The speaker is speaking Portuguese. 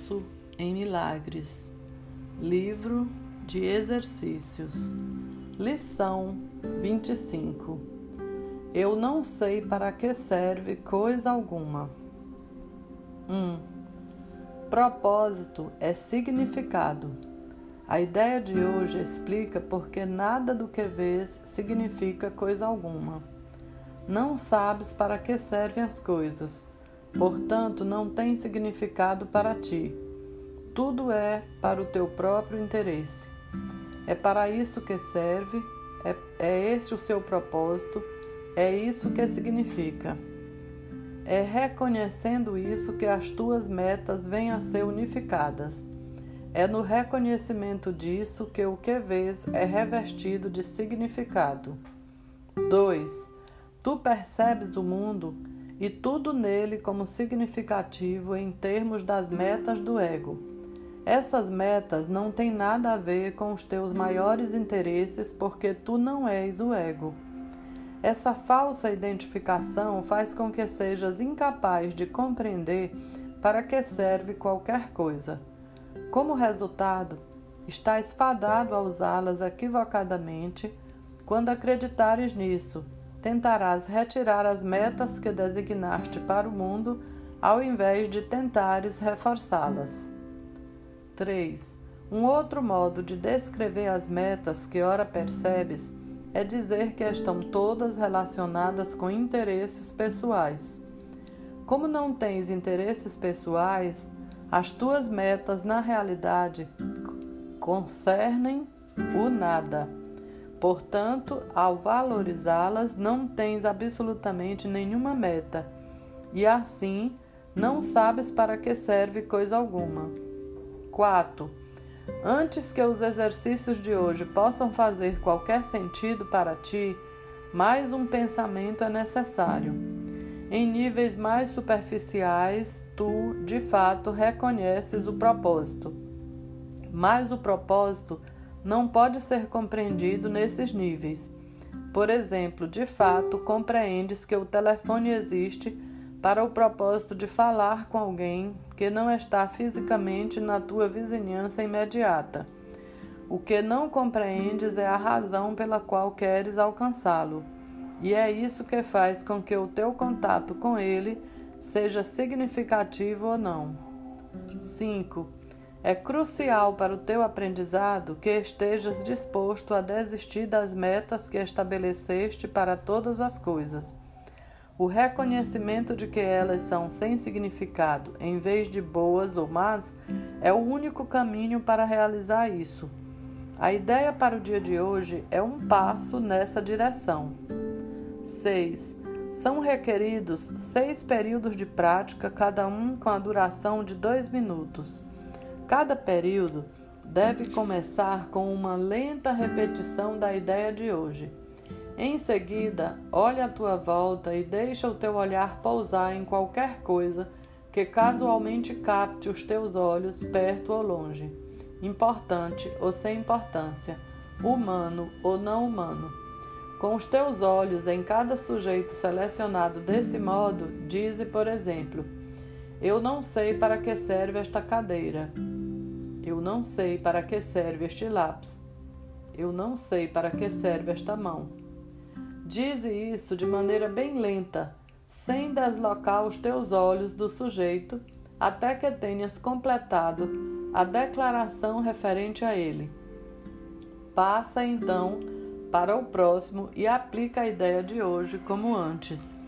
Curso em Milagres, Livro de Exercícios, Lição 25. Eu não sei para que serve coisa alguma. 1. Um, propósito é significado. A ideia de hoje explica porque nada do que vês significa coisa alguma. Não sabes para que servem as coisas portanto, não tem significado para ti. Tudo é para o teu próprio interesse. É para isso que serve, é, é esse o seu propósito, é isso que significa. É reconhecendo isso que as tuas metas vêm a ser unificadas. É no reconhecimento disso que o que vês é revestido de significado. 2. Tu percebes o mundo e tudo nele como significativo em termos das metas do ego. Essas metas não têm nada a ver com os teus maiores interesses, porque tu não és o ego. Essa falsa identificação faz com que sejas incapaz de compreender para que serve qualquer coisa. Como resultado, estás fadado a usá-las equivocadamente quando acreditares nisso tentarás retirar as metas que designaste para o mundo, ao invés de tentares reforçá-las. 3. Um outro modo de descrever as metas que ora percebes é dizer que estão todas relacionadas com interesses pessoais. Como não tens interesses pessoais, as tuas metas na realidade concernem o nada. Portanto, ao valorizá-las, não tens absolutamente nenhuma meta, e assim não sabes para que serve coisa alguma. 4. Antes que os exercícios de hoje possam fazer qualquer sentido para ti, mais um pensamento é necessário. Em níveis mais superficiais, tu, de fato, reconheces o propósito. Mas o propósito não pode ser compreendido nesses níveis. Por exemplo, de fato, compreendes que o telefone existe para o propósito de falar com alguém que não está fisicamente na tua vizinhança imediata. O que não compreendes é a razão pela qual queres alcançá-lo, e é isso que faz com que o teu contato com ele seja significativo ou não. 5. É crucial para o teu aprendizado que estejas disposto a desistir das metas que estabeleceste para todas as coisas. O reconhecimento de que elas são sem significado, em vez de boas ou más, é o único caminho para realizar isso. A ideia para o dia de hoje é um passo nessa direção. 6. São requeridos seis períodos de prática, cada um com a duração de dois minutos. Cada período deve começar com uma lenta repetição da ideia de hoje. Em seguida, olhe à tua volta e deixa o teu olhar pousar em qualquer coisa que casualmente capte os teus olhos perto ou longe, importante ou sem importância, humano ou não humano. Com os teus olhos em cada sujeito selecionado desse modo, dize, por exemplo: Eu não sei para que serve esta cadeira. Eu não sei para que serve este lápis. Eu não sei para que serve esta mão. Dize isso de maneira bem lenta, sem deslocar os teus olhos do sujeito, até que tenhas completado a declaração referente a ele. Passa então para o próximo e aplica a ideia de hoje como antes.